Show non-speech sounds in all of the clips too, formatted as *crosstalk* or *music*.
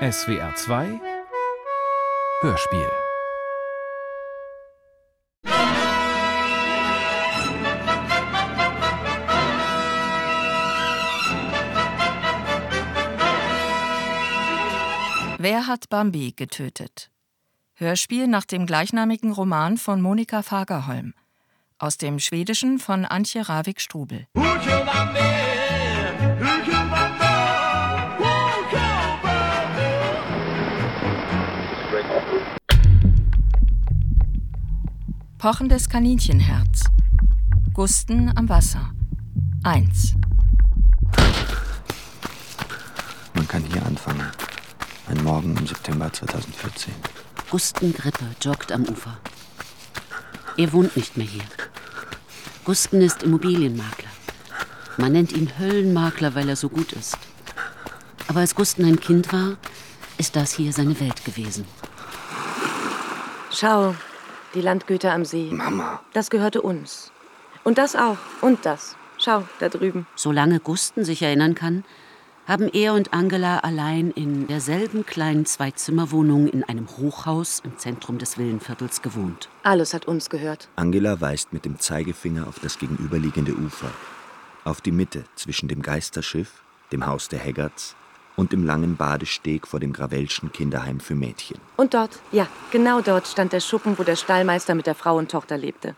SWR 2 Hörspiel Wer hat Bambi getötet? Hörspiel nach dem gleichnamigen Roman von Monika Fagerholm. Aus dem Schwedischen von Antje Ravik-Strubel. Pochendes Kaninchenherz. Gusten am Wasser. 1. Man kann hier anfangen. Ein Morgen im September 2014. Gusten Grippe joggt am Ufer. Er wohnt nicht mehr hier. Gusten ist Immobilienmakler. Man nennt ihn Höllenmakler, weil er so gut ist. Aber als Gusten ein Kind war, ist das hier seine Welt gewesen. Schau, die Landgüter am See. Mama. Das gehörte uns. Und das auch. Und das. Schau, da drüben. Solange Gusten sich erinnern kann, haben er und Angela allein in derselben kleinen Zweizimmerwohnung in einem Hochhaus im Zentrum des Villenviertels gewohnt. Alles hat uns gehört. Angela weist mit dem Zeigefinger auf das gegenüberliegende Ufer. Auf die Mitte zwischen dem Geisterschiff, dem Haus der Haggards und dem langen Badesteg vor dem Gravelschen Kinderheim für Mädchen. Und dort, ja, genau dort stand der Schuppen, wo der Stallmeister mit der Frau und Tochter lebte.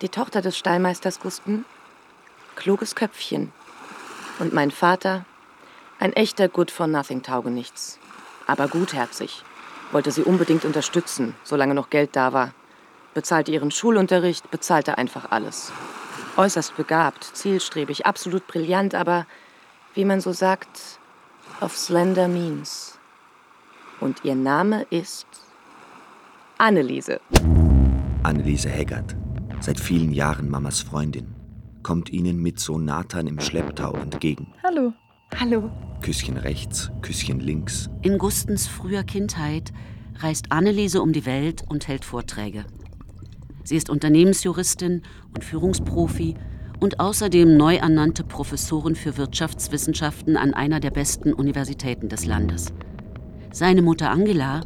Die Tochter des Stallmeisters Gusten, kluges Köpfchen. Und mein Vater, ein echter Good for Nothing Taugenichts. Aber gutherzig. Wollte sie unbedingt unterstützen, solange noch Geld da war. Bezahlte ihren Schulunterricht, bezahlte einfach alles. Äußerst begabt, zielstrebig, absolut brillant, aber, wie man so sagt, of slender means. Und ihr Name ist Anneliese. Anneliese Haggard, seit vielen Jahren Mamas Freundin, kommt ihnen mit Sohn Nathan im Schlepptau entgegen. Hallo. Hallo. Küsschen rechts, Küsschen links. In Gustens früher Kindheit reist Anneliese um die Welt und hält Vorträge. Sie ist Unternehmensjuristin und Führungsprofi und außerdem neu ernannte Professorin für Wirtschaftswissenschaften an einer der besten Universitäten des Landes. Seine Mutter Angela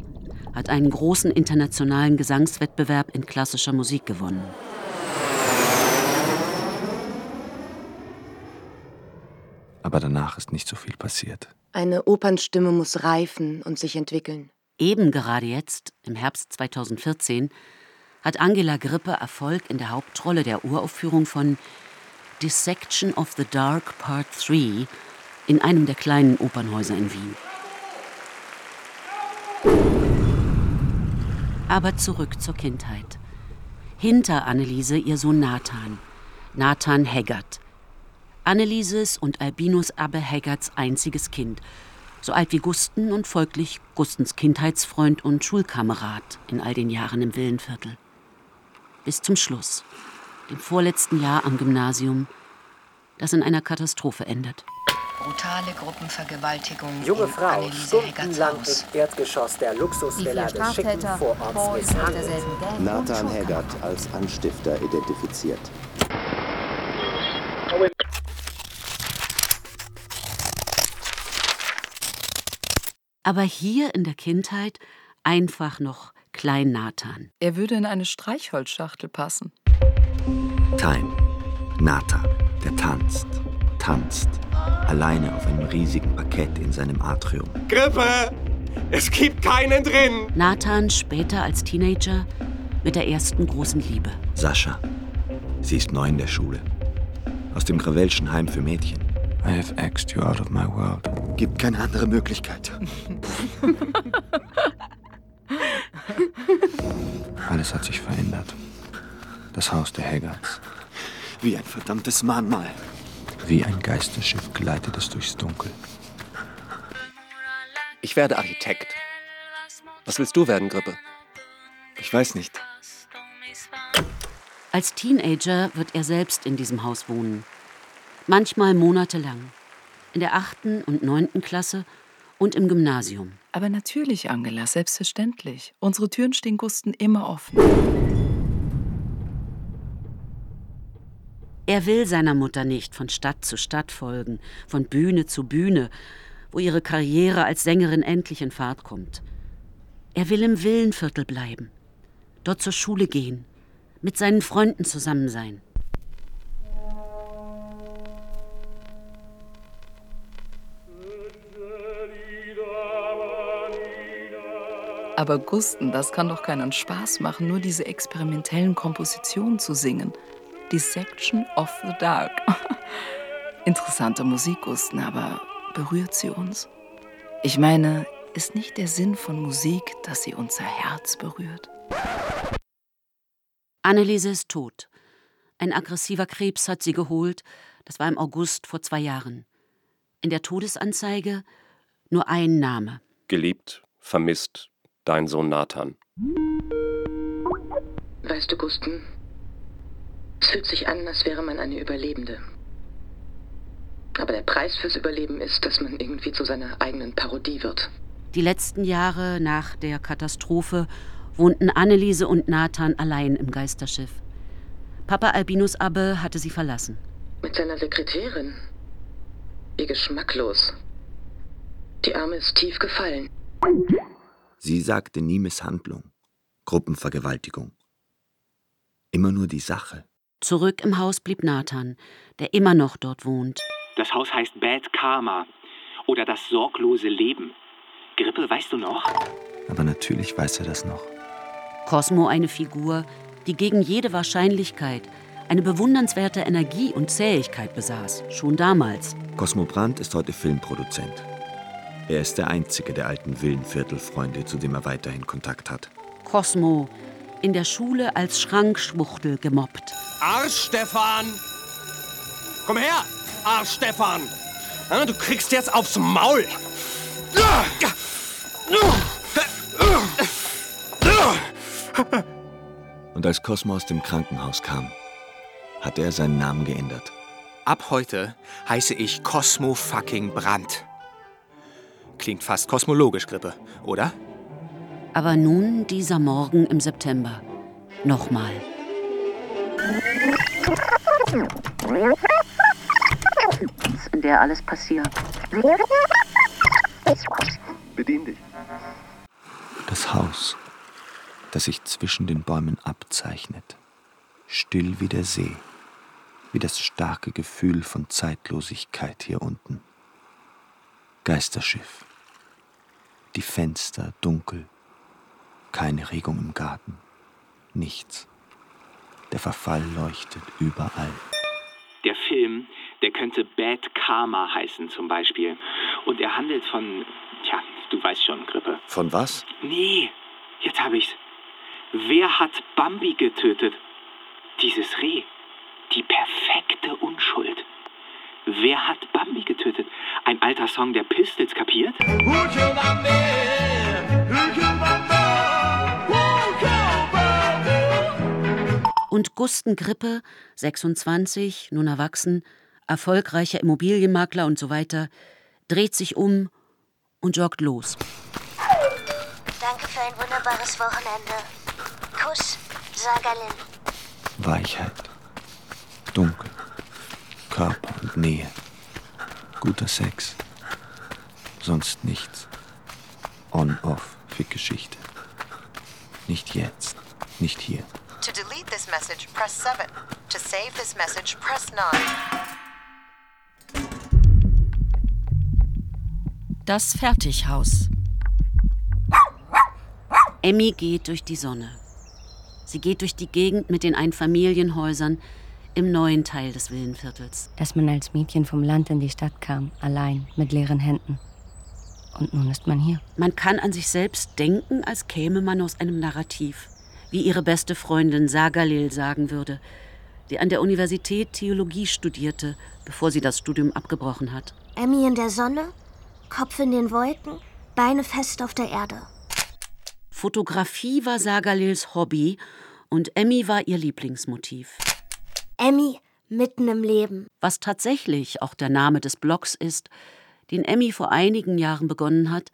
hat einen großen internationalen Gesangswettbewerb in klassischer Musik gewonnen. Aber danach ist nicht so viel passiert. Eine Opernstimme muss reifen und sich entwickeln. Eben gerade jetzt, im Herbst 2014, hat Angela Grippe Erfolg in der Hauptrolle der Uraufführung von Dissection of the Dark Part 3 in einem der kleinen Opernhäuser in Wien. Aber zurück zur Kindheit. Hinter Anneliese ihr Sohn Nathan, Nathan Haggard. Annelieses und Albinus Abbe Haggards einziges Kind, so alt wie Gusten und folglich Gustens Kindheitsfreund und Schulkamerad in all den Jahren im Villenviertel. Bis zum Schluss, dem vorletzten Jahr am Gymnasium, das in einer Katastrophe endet. Brutale Gruppenvergewaltigung Junge Frau, stundenlang im Erdgeschoss der Luxusvilla des schicken Vororts. Nathan Haggard als Anstifter identifiziert. Aber hier in der Kindheit einfach noch Klein Nathan. Er würde in eine Streichholzschachtel passen. Time. Nathan, der tanzt, tanzt. Alleine auf einem riesigen Parkett in seinem Atrium. Grippe! Es gibt keinen drin! Nathan später als Teenager mit der ersten großen Liebe. Sascha. Sie ist neu in der Schule. Aus dem Gravelschen Heim für Mädchen. I have axed you out of my world. Gibt keine andere Möglichkeit. *laughs* Alles hat sich verändert. Das Haus der Haggards. Wie ein verdammtes Mahnmal. Wie ein Geisterschiff gleitet es durchs Dunkel. Ich werde Architekt. Was willst du werden, Grippe? Ich weiß nicht. Als Teenager wird er selbst in diesem Haus wohnen. Manchmal monatelang. In der achten und neunten Klasse und im Gymnasium. Aber natürlich, Angela, selbstverständlich. Unsere Türen stehen Gusten immer offen. Er will seiner Mutter nicht von Stadt zu Stadt folgen, von Bühne zu Bühne, wo ihre Karriere als Sängerin endlich in Fahrt kommt. Er will im Villenviertel bleiben, dort zur Schule gehen, mit seinen Freunden zusammen sein. Aber Gusten, das kann doch keinen Spaß machen, nur diese experimentellen Kompositionen zu singen. Dissection of the Dark. *laughs* Interessante Musik, Gusten, aber berührt sie uns? Ich meine, ist nicht der Sinn von Musik, dass sie unser Herz berührt? Anneliese ist tot. Ein aggressiver Krebs hat sie geholt. Das war im August vor zwei Jahren. In der Todesanzeige nur ein Name. Geliebt, vermisst, dein Sohn Nathan. Weißt du, Gusten, es fühlt sich an, als wäre man eine Überlebende. Aber der Preis fürs Überleben ist, dass man irgendwie zu seiner eigenen Parodie wird. Die letzten Jahre nach der Katastrophe wohnten Anneliese und Nathan allein im Geisterschiff. Papa Albinus Abbe hatte sie verlassen. Mit seiner Sekretärin. Wie geschmacklos. Die Arme ist tief gefallen. Sie sagte nie Misshandlung, Gruppenvergewaltigung. Immer nur die Sache. Zurück im Haus blieb Nathan, der immer noch dort wohnt. Das Haus heißt Bad Karma oder das sorglose Leben. Grippe, weißt du noch? Aber natürlich weiß er das noch. Cosmo eine Figur, die gegen jede Wahrscheinlichkeit eine bewundernswerte Energie und Zähigkeit besaß, schon damals. Cosmo Brandt ist heute Filmproduzent. Er ist der einzige der alten Villenviertelfreunde, zu dem er weiterhin Kontakt hat. Cosmo, in der Schule als Schrankschwuchtel gemobbt. Arsch, Stefan! Komm her, Arsch, Stefan! Du kriegst jetzt aufs Maul! Und als Cosmo aus dem Krankenhaus kam, hat er seinen Namen geändert. Ab heute heiße ich Cosmo fucking Brandt. Klingt fast kosmologisch, Grippe, oder? Aber nun dieser Morgen im September. Nochmal. In der alles passiert. Bedien dich. Das Haus, das sich zwischen den Bäumen abzeichnet. Still wie der See. Wie das starke Gefühl von Zeitlosigkeit hier unten. Geisterschiff. Die Fenster dunkel. Keine Regung im Garten. Nichts. Der Verfall leuchtet überall. Der Film, der könnte Bad Karma heißen zum Beispiel. Und er handelt von, tja, du weißt schon, Grippe. Von was? Nee, jetzt habe ich's. Wer hat Bambi getötet? Dieses Reh. Die perfekte Unschuld. Wer hat Bambi getötet? Ein alter Song der Pistols, kapiert? Und Gusten Grippe, 26, nun erwachsen, erfolgreicher Immobilienmakler und so weiter, dreht sich um und joggt los. Danke für ein wunderbares Wochenende. Kuss, Sagalin. Weichheit. Dunkel. Körper und Nähe. Guter Sex. Sonst nichts. On-off für Geschichte. Nicht jetzt. Nicht hier. To delete this message, press 7. To save this message, press 9. Das Fertighaus. Emmy geht durch die Sonne. Sie geht durch die Gegend mit den Einfamilienhäusern im neuen Teil des Villenviertels. Dass man als Mädchen vom Land in die Stadt kam, allein, mit leeren Händen. Und nun ist man hier. Man kann an sich selbst denken, als käme man aus einem Narrativ. Wie ihre beste Freundin Sagalil sagen würde, die an der Universität Theologie studierte, bevor sie das Studium abgebrochen hat. Emmy in der Sonne, Kopf in den Wolken, Beine fest auf der Erde. Fotografie war Sagalils Hobby und Emmy war ihr Lieblingsmotiv. Emmy mitten im Leben. Was tatsächlich auch der Name des Blogs ist, den Emmy vor einigen Jahren begonnen hat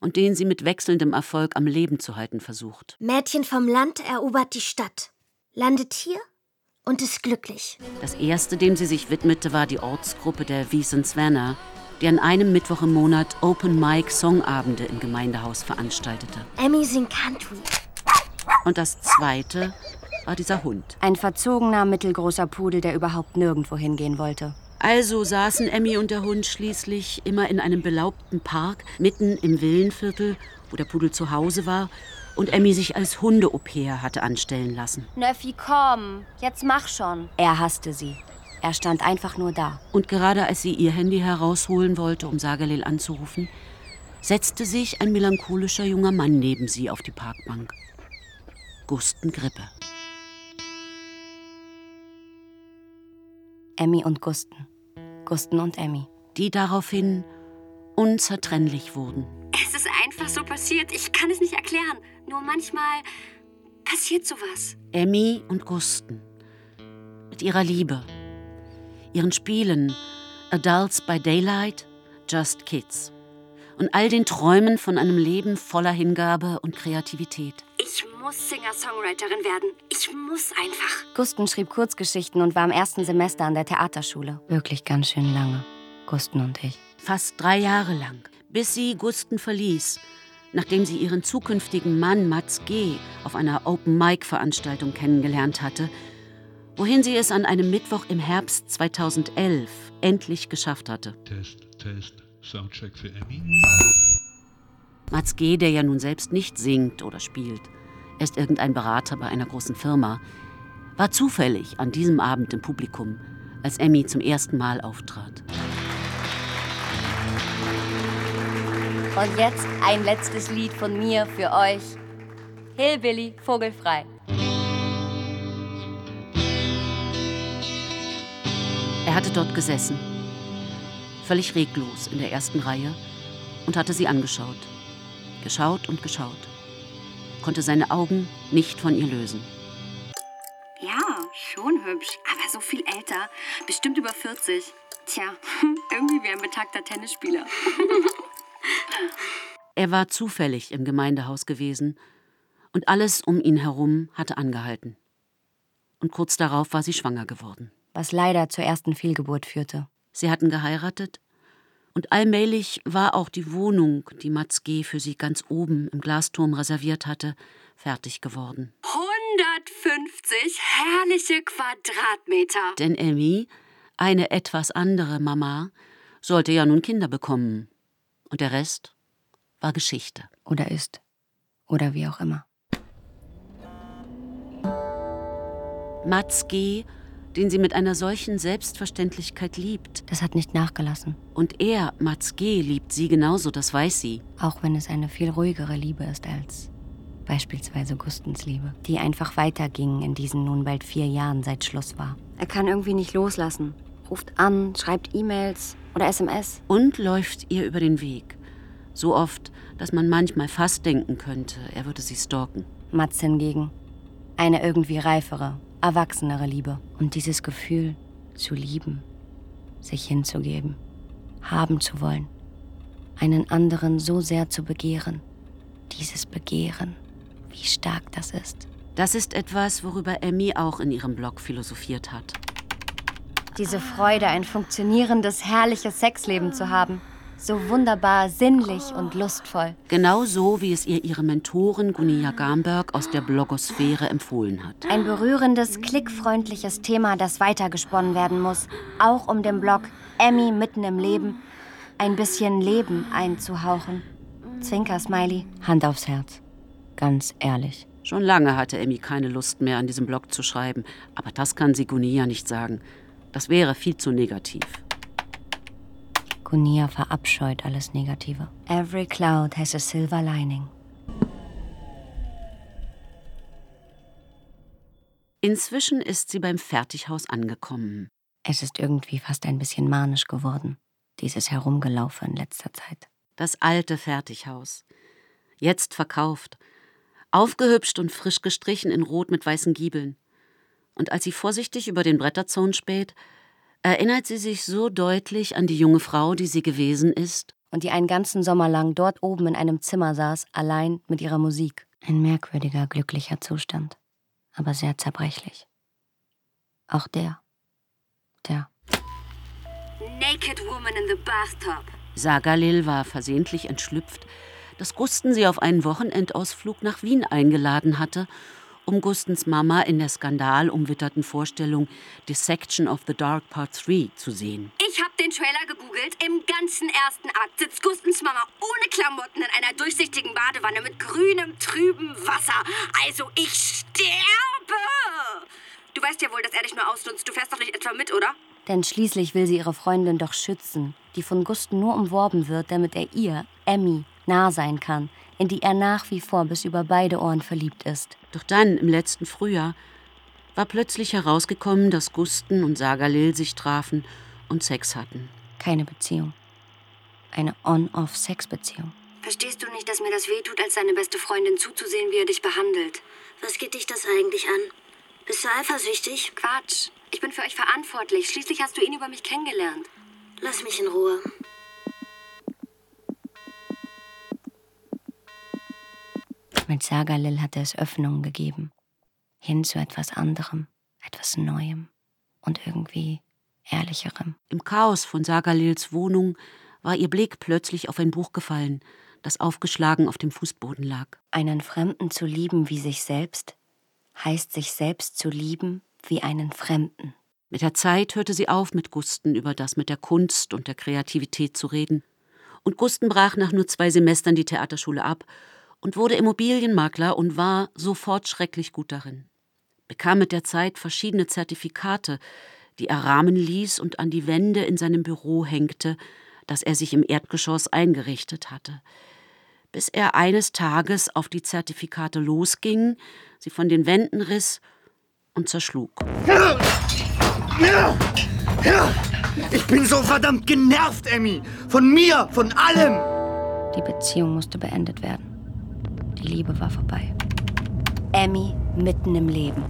und den sie mit wechselndem Erfolg am Leben zu halten versucht. Mädchen vom Land erobert die Stadt, landet hier und ist glücklich. Das erste, dem sie sich widmete, war die Ortsgruppe der Wiesensvenner. der an einem Mittwoch im Monat Open Mic Songabende im Gemeindehaus veranstaltete. Emmy singt Country. Und das zweite war dieser Hund. Ein verzogener, mittelgroßer Pudel, der überhaupt nirgendwo hingehen wollte. Also saßen Emmy und der Hund schließlich immer in einem belaubten Park mitten im Villenviertel, wo der Pudel zu Hause war und Emmy sich als Hunde-Au-pair hatte anstellen lassen. Nöffi, komm, jetzt mach schon. Er hasste sie. Er stand einfach nur da. Und gerade als sie ihr Handy herausholen wollte, um Sagalil anzurufen, setzte sich ein melancholischer junger Mann neben sie auf die Parkbank. Gusten Grippe. Emmy und Gusten. Gusten und Emmy. Die daraufhin unzertrennlich wurden. Es ist einfach so passiert. Ich kann es nicht erklären. Nur manchmal passiert sowas. Emmy und Gusten. Mit ihrer Liebe, ihren Spielen, Adults by Daylight, Just Kids. Und all den Träumen von einem Leben voller Hingabe und Kreativität. Ich muss Singer-Songwriterin werden. Ich muss einfach. Gusten schrieb Kurzgeschichten und war im ersten Semester an der Theaterschule. Wirklich ganz schön lange. Gusten und ich. Fast drei Jahre lang, bis sie Gusten verließ, nachdem sie ihren zukünftigen Mann Mats G. auf einer Open-Mic-Veranstaltung kennengelernt hatte, wohin sie es an einem Mittwoch im Herbst 2011 endlich geschafft hatte. Test, Test, Soundcheck für Emmy. Mats G., der ja nun selbst nicht singt oder spielt, er ist irgendein Berater bei einer großen Firma, war zufällig an diesem Abend im Publikum, als Emmy zum ersten Mal auftrat. Und jetzt ein letztes Lied von mir für euch. Hillbilly, vogelfrei. Er hatte dort gesessen, völlig reglos in der ersten Reihe und hatte sie angeschaut. Geschaut und geschaut. Konnte seine Augen nicht von ihr lösen. Ja, schon hübsch, aber so viel älter. Bestimmt über 40. Tja, *laughs* irgendwie wie ein betagter Tennisspieler. *laughs* Er war zufällig im Gemeindehaus gewesen und alles um ihn herum hatte angehalten. Und kurz darauf war sie schwanger geworden. Was leider zur ersten Fehlgeburt führte. Sie hatten geheiratet und allmählich war auch die Wohnung, die Mats G. für sie ganz oben im Glasturm reserviert hatte, fertig geworden. 150 herrliche Quadratmeter. Denn Emmy, eine etwas andere Mama, sollte ja nun Kinder bekommen. Und der Rest war Geschichte. Oder ist. Oder wie auch immer. Mats G., den sie mit einer solchen Selbstverständlichkeit liebt. Das hat nicht nachgelassen. Und er, Mats G., liebt sie genauso, das weiß sie. Auch wenn es eine viel ruhigere Liebe ist als beispielsweise Gustens Liebe, die einfach weiterging in diesen nun bald vier Jahren seit Schluss war. Er kann irgendwie nicht loslassen. Ruft an, schreibt E-Mails oder SMS. Und läuft ihr über den Weg. So oft, dass man manchmal fast denken könnte, er würde sie stalken. Mats hingegen. Eine irgendwie reifere, erwachsenere Liebe. Und dieses Gefühl, zu lieben, sich hinzugeben, haben zu wollen, einen anderen so sehr zu begehren. Dieses Begehren, wie stark das ist. Das ist etwas, worüber Emmy auch in ihrem Blog philosophiert hat. Diese Freude, ein funktionierendes, herrliches Sexleben zu haben. So wunderbar sinnlich und lustvoll. Genau so, wie es ihr ihre Mentorin Gunia Gamberg aus der Blogosphäre empfohlen hat. Ein berührendes, klickfreundliches Thema, das weitergesponnen werden muss. Auch um dem Blog Emmy mitten im Leben ein bisschen Leben einzuhauchen. Zwinker-Smiley. Hand aufs Herz. Ganz ehrlich. Schon lange hatte Emmy keine Lust mehr, an diesem Blog zu schreiben. Aber das kann sie Gunia nicht sagen. Das wäre viel zu negativ. Gunia verabscheut alles Negative. Every cloud has a silver lining. Inzwischen ist sie beim Fertighaus angekommen. Es ist irgendwie fast ein bisschen manisch geworden, dieses Herumgelaufe in letzter Zeit. Das alte Fertighaus. Jetzt verkauft. Aufgehübscht und frisch gestrichen in Rot mit weißen Giebeln. Und als sie vorsichtig über den Bretterzaun späht, erinnert sie sich so deutlich an die junge Frau, die sie gewesen ist. Und die einen ganzen Sommer lang dort oben in einem Zimmer saß, allein mit ihrer Musik. Ein merkwürdiger, glücklicher Zustand, aber sehr zerbrechlich. Auch der. Der. Naked Woman in the Bathtub. Sagalil war versehentlich entschlüpft, dass Gusten sie auf einen Wochenendausflug nach Wien eingeladen hatte, um Gustens Mama in der skandalumwitterten Vorstellung Dissection of the Dark Part 3 zu sehen. Ich habe den Trailer gegoogelt. Im ganzen ersten Akt sitzt Gustens Mama ohne Klamotten in einer durchsichtigen Badewanne mit grünem, trübem Wasser. Also ich sterbe! Du weißt ja wohl, dass er dich nur ausnutzt. Du fährst doch nicht etwa mit, oder? Denn schließlich will sie ihre Freundin doch schützen, die von Gusten nur umworben wird, damit er ihr, Emmy, nah sein kann, in die er nach wie vor bis über beide Ohren verliebt ist. Doch dann, im letzten Frühjahr, war plötzlich herausgekommen, dass Gusten und Sagalil sich trafen und Sex hatten. Keine Beziehung. Eine On-Off-Sex-Beziehung. Verstehst du nicht, dass mir das wehtut, als deine beste Freundin zuzusehen, wie er dich behandelt? Was geht dich das eigentlich an? Bist du eifersüchtig? Quatsch. Ich bin für euch verantwortlich. Schließlich hast du ihn über mich kennengelernt. Lass mich in Ruhe. Mit Sagalil hatte es Öffnungen gegeben. Hin zu etwas anderem, etwas Neuem und irgendwie Ehrlicherem. Im Chaos von Sagalils Wohnung war ihr Blick plötzlich auf ein Buch gefallen, das aufgeschlagen auf dem Fußboden lag. Einen Fremden zu lieben wie sich selbst, heißt sich selbst zu lieben wie einen Fremden. Mit der Zeit hörte sie auf, mit Gusten über das mit der Kunst und der Kreativität zu reden. Und Gusten brach nach nur zwei Semestern die Theaterschule ab und wurde Immobilienmakler und war sofort schrecklich gut darin. Bekam mit der Zeit verschiedene Zertifikate, die er rahmen ließ und an die Wände in seinem Büro hängte, das er sich im Erdgeschoss eingerichtet hatte. Bis er eines Tages auf die Zertifikate losging, sie von den Wänden riss und zerschlug. Ich bin so verdammt genervt, Emmy. Von mir, von allem. Die Beziehung musste beendet werden. Die Liebe war vorbei. Emmy mitten im Leben.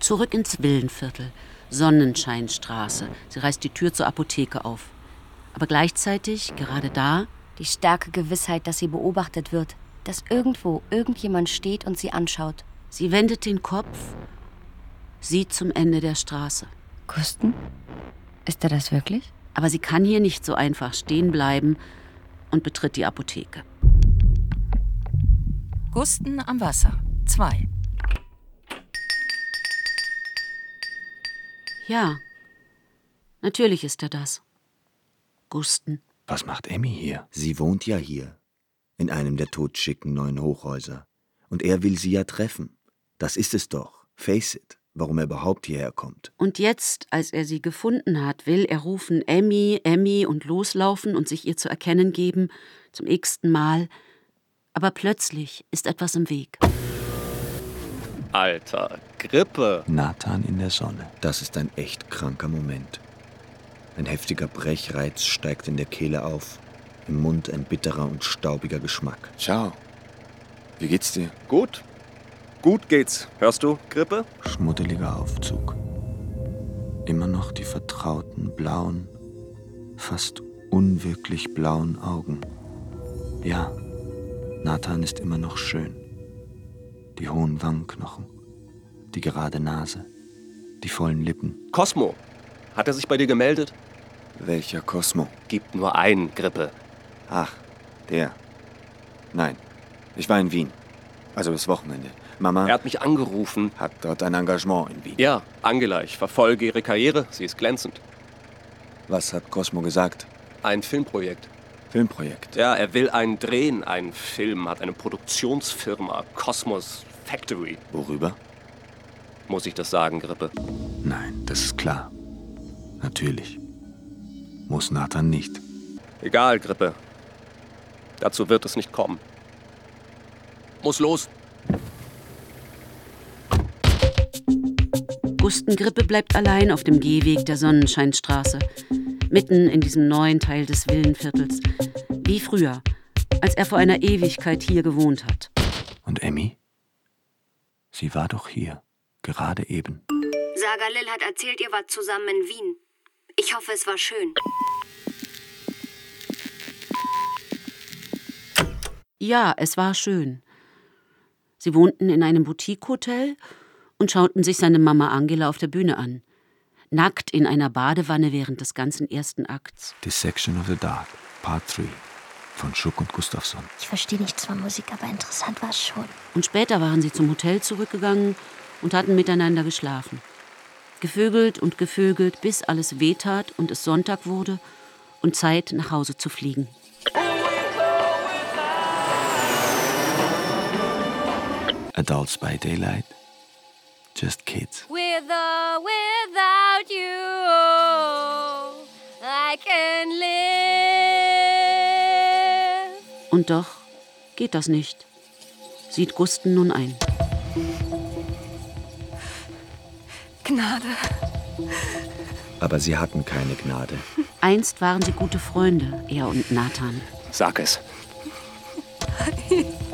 Zurück ins Villenviertel. Sonnenscheinstraße. Sie reißt die Tür zur Apotheke auf. Aber gleichzeitig, gerade da, die starke Gewissheit, dass sie beobachtet wird, dass irgendwo irgendjemand steht und sie anschaut. Sie wendet den Kopf, sieht zum Ende der Straße. Gusten? Ist er das wirklich? Aber sie kann hier nicht so einfach stehen bleiben und betritt die Apotheke. Gusten am Wasser 2 Ja, natürlich ist er das. Gusten. Was macht Emmy hier? Sie wohnt ja hier. In einem der totschicken neuen Hochhäuser. Und er will sie ja treffen. Das ist es doch. Face it. Warum er überhaupt hierher kommt. Und jetzt, als er sie gefunden hat, will er rufen Emmy, Emmy und loslaufen und sich ihr zu erkennen geben, zum x-ten Mal. Aber plötzlich ist etwas im Weg. Alter, Grippe. Nathan in der Sonne. Das ist ein echt kranker Moment. Ein heftiger Brechreiz steigt in der Kehle auf. Im Mund ein bitterer und staubiger Geschmack. Ciao. Wie geht's dir? Gut. Gut geht's. Hörst du, Grippe? Schmuddeliger Aufzug. Immer noch die vertrauten, blauen, fast unwirklich blauen Augen. Ja, Nathan ist immer noch schön. Die hohen Wangenknochen, die gerade Nase, die vollen Lippen. Cosmo. Hat er sich bei dir gemeldet? Welcher Cosmo? Gibt nur einen, Grippe. Ach, der. Nein, ich war in Wien. Also das Wochenende. Mama. Er hat mich angerufen. Hat dort ein Engagement in Wien. Ja, Angela, ich verfolge ihre Karriere. Sie ist glänzend. Was hat Cosmo gesagt? Ein Filmprojekt. Filmprojekt? Ja, er will einen drehen, einen Film, hat eine Produktionsfirma, Cosmos Factory. Worüber? Muss ich das sagen, Grippe? Nein, das ist klar. Natürlich. Muss Nathan nicht. Egal, Grippe. Dazu wird es nicht kommen. Muss los. Gustengrippe bleibt allein auf dem Gehweg der Sonnenscheinstraße, mitten in diesem neuen Teil des Villenviertels, wie früher, als er vor einer Ewigkeit hier gewohnt hat. Und Emmy? Sie war doch hier, gerade eben. Sagalil hat erzählt, ihr wart zusammen in Wien. Ich hoffe, es war schön. Ja, es war schön. Sie wohnten in einem Boutique-Hotel und schauten sich seine Mama Angela auf der Bühne an. Nackt in einer Badewanne während des ganzen ersten Akts. Dissection of the Dark, Part 3 von Schuck und Gustafsson. Ich verstehe nichts von Musik, aber interessant war es schon. Und später waren sie zum Hotel zurückgegangen und hatten miteinander geschlafen. Gevögelt und gevögelt, bis alles wehtat und es Sonntag wurde und Zeit, nach Hause zu fliegen. Adults by Daylight, Just Kids. With or without you, I can live. Und doch geht das nicht, sieht Gusten nun ein. Gnade. Aber sie hatten keine Gnade. *laughs* Einst waren sie gute Freunde, er und Nathan. Sag es.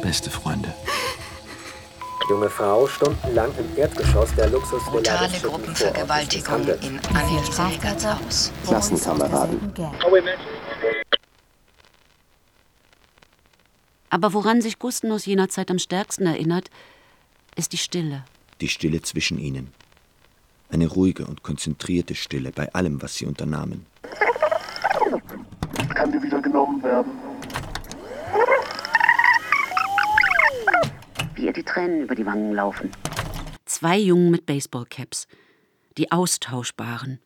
Beste Freunde. Junge Frau stundenlang im Erdgeschoss der Luxusvilla Brutale Gruppenvergewaltigung in Heggerts Haus. Klassenkameraden. Aber woran sich Gusten aus jener Zeit am stärksten erinnert, ist die Stille. Die Stille zwischen ihnen. Eine ruhige und konzentrierte Stille bei allem, was sie unternahmen. Kann dir wieder genommen werden. Ihr die Tränen über die Wangen laufen. Zwei Jungen mit Baseballcaps, die austauschbaren.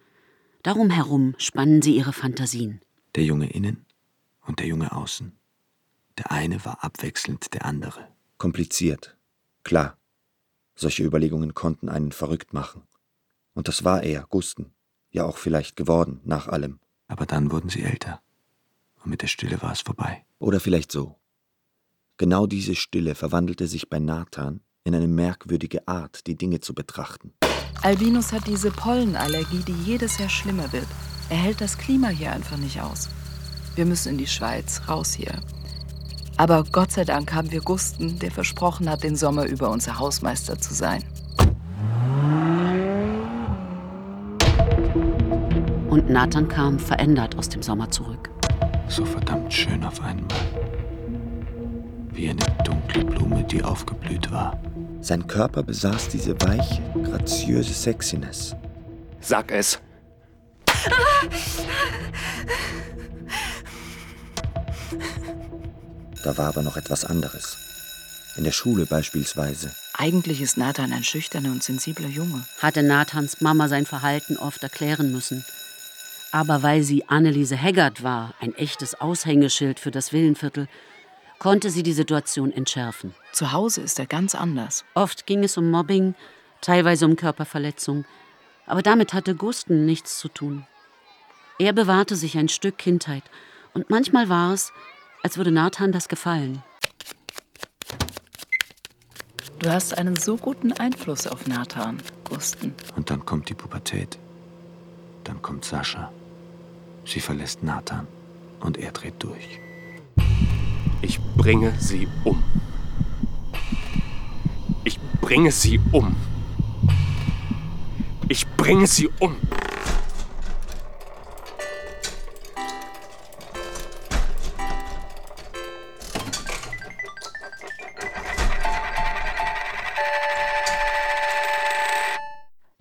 Darum herum spannen sie ihre Fantasien. Der Junge innen und der Junge außen. Der eine war abwechselnd der andere. Kompliziert. Klar. Solche Überlegungen konnten einen verrückt machen. Und das war er, Gusten. Ja auch vielleicht geworden, nach allem. Aber dann wurden sie älter. Und mit der Stille war es vorbei. Oder vielleicht so. Genau diese Stille verwandelte sich bei Nathan in eine merkwürdige Art, die Dinge zu betrachten. Albinus hat diese Pollenallergie, die jedes Jahr schlimmer wird. Er hält das Klima hier einfach nicht aus. Wir müssen in die Schweiz, raus hier. Aber Gott sei Dank haben wir Gusten, der versprochen hat, den Sommer über unser Hausmeister zu sein. Und Nathan kam verändert aus dem Sommer zurück. So verdammt schön auf einmal. Wie eine dunkle Blume, die aufgeblüht war. Sein Körper besaß diese weiche, graziöse Sexiness. Sag es. Da war aber noch etwas anderes. In der Schule beispielsweise. Eigentlich ist Nathan ein schüchterner und sensibler Junge. Hatte Nathans Mama sein Verhalten oft erklären müssen. Aber weil sie Anneliese Haggard war, ein echtes Aushängeschild für das Villenviertel, konnte sie die Situation entschärfen. Zu Hause ist er ganz anders. Oft ging es um Mobbing, teilweise um Körperverletzung. Aber damit hatte Gusten nichts zu tun. Er bewahrte sich ein Stück Kindheit. Und manchmal war es, als würde Nathan das gefallen. Du hast einen so guten Einfluss auf Nathan, Gusten. Und dann kommt die Pubertät. Dann kommt Sascha. Sie verlässt Nathan und er dreht durch. Ich bringe sie um. Ich bringe sie um. Ich bringe sie um.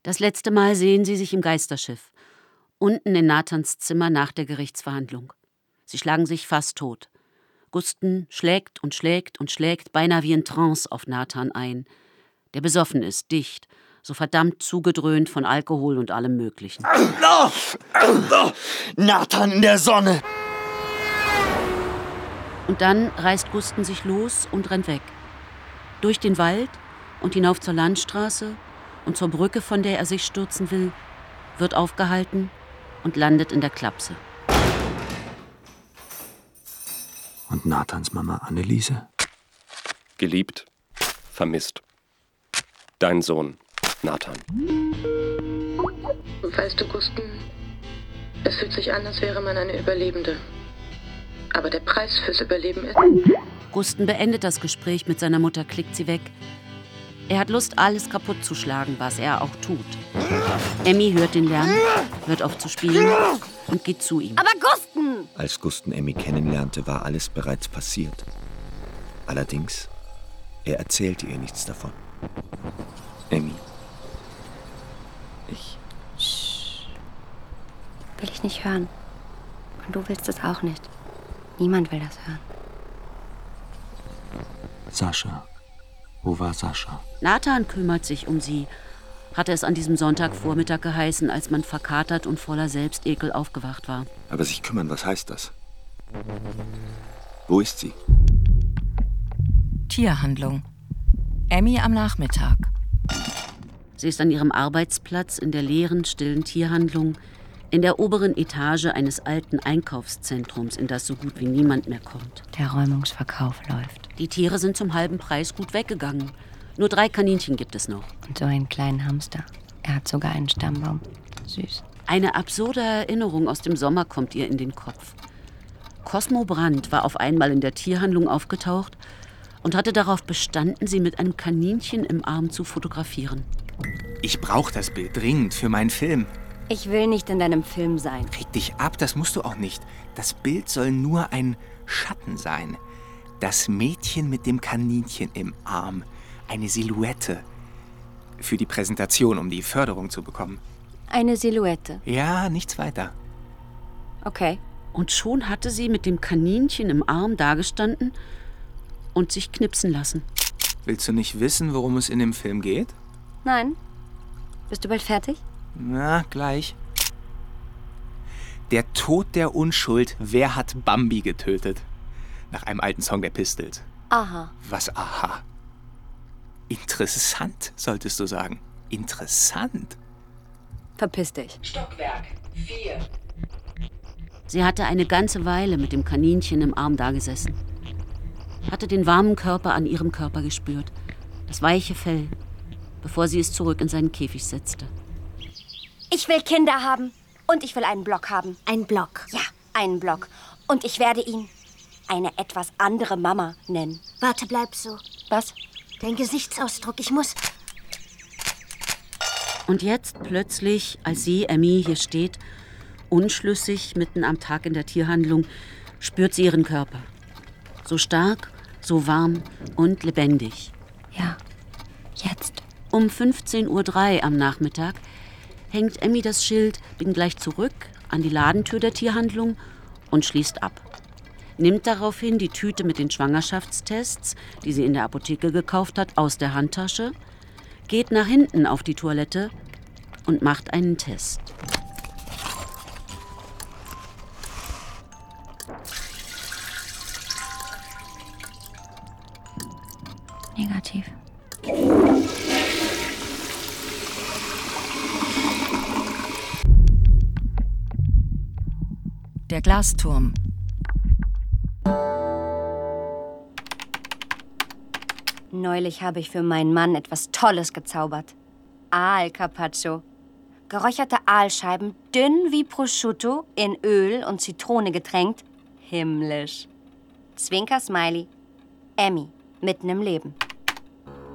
Das letzte Mal sehen sie sich im Geisterschiff. Unten in Nathans Zimmer nach der Gerichtsverhandlung. Sie schlagen sich fast tot. Gusten schlägt und schlägt und schlägt beinahe wie in Trance auf Nathan ein, der besoffen ist, dicht, so verdammt zugedröhnt von Alkohol und allem Möglichen. Nathan in der Sonne! Und dann reißt Gusten sich los und rennt weg. Durch den Wald und hinauf zur Landstraße und zur Brücke, von der er sich stürzen will, wird aufgehalten und landet in der Klapse. Und Nathans Mama Anneliese? Geliebt, vermisst. Dein Sohn, Nathan. Weißt du, Gusten, es fühlt sich an, als wäre man eine Überlebende. Aber der Preis fürs Überleben ist. Gusten beendet das Gespräch mit seiner Mutter, klickt sie weg. Er hat Lust, alles kaputt zu schlagen, was er auch tut. Emmy hört den Lärm, hört auf zu spielen und geht zu ihm. Aber Gusten! Als Gusten Emmy kennenlernte, war alles bereits passiert. Allerdings, er erzählte ihr nichts davon. Emmy. Ich. es nicht hören. Und du willst es auch nicht. Niemand will das hören. Sascha. Wo war Sascha? Nathan kümmert sich um sie, hatte es an diesem Sonntagvormittag geheißen, als man verkatert und voller Selbstekel aufgewacht war. Aber sich kümmern, was heißt das? Wo ist sie? Tierhandlung. Emmy am Nachmittag. Sie ist an ihrem Arbeitsplatz in der leeren, stillen Tierhandlung in der oberen Etage eines alten Einkaufszentrums, in das so gut wie niemand mehr kommt. Der Räumungsverkauf läuft. Die Tiere sind zum halben Preis gut weggegangen. Nur drei Kaninchen gibt es noch. Und so einen kleinen Hamster. Er hat sogar einen Stammbaum. Süß. Eine absurde Erinnerung aus dem Sommer kommt ihr in den Kopf. Cosmo Brandt war auf einmal in der Tierhandlung aufgetaucht und hatte darauf bestanden, sie mit einem Kaninchen im Arm zu fotografieren. Ich brauche das Bild dringend für meinen Film. Ich will nicht in deinem Film sein. Reg dich ab, das musst du auch nicht. Das Bild soll nur ein Schatten sein. Das Mädchen mit dem Kaninchen im Arm. Eine Silhouette. Für die Präsentation, um die Förderung zu bekommen. Eine Silhouette. Ja, nichts weiter. Okay. Und schon hatte sie mit dem Kaninchen im Arm dagestanden und sich knipsen lassen. Willst du nicht wissen, worum es in dem Film geht? Nein. Bist du bald fertig? Na, gleich. Der Tod der Unschuld. Wer hat Bambi getötet? Nach einem alten Song der Pistols. Aha. Was aha? Interessant, solltest du sagen. Interessant. Verpiss dich. Stockwerk 4. Sie hatte eine ganze Weile mit dem Kaninchen im Arm dagesessen. Hatte den warmen Körper an ihrem Körper gespürt. Das weiche Fell, bevor sie es zurück in seinen Käfig setzte. Ich will Kinder haben. Und ich will einen Block haben. Ein Block. Ja, einen Block. Und ich werde ihn eine etwas andere Mama nennen. Warte, bleib so. Was? Dein Gesichtsausdruck. Ich muss. Und jetzt plötzlich, als sie, Emmy, hier steht, unschlüssig mitten am Tag in der Tierhandlung, spürt sie ihren Körper. So stark, so warm und lebendig. Ja, jetzt. Um 15.03 Uhr am Nachmittag hängt Emmy das Schild Bin gleich zurück an die Ladentür der Tierhandlung und schließt ab. Nimmt daraufhin die Tüte mit den Schwangerschaftstests, die sie in der Apotheke gekauft hat, aus der Handtasche, geht nach hinten auf die Toilette und macht einen Test. Negativ. Der Glasturm. Neulich habe ich für meinen Mann etwas Tolles gezaubert. Aal Carpaccio. Geräucherte Aalscheiben, dünn wie Prosciutto, in Öl und Zitrone getränkt. Himmlisch. Zwinker Smiley. Emmy, mitten im Leben.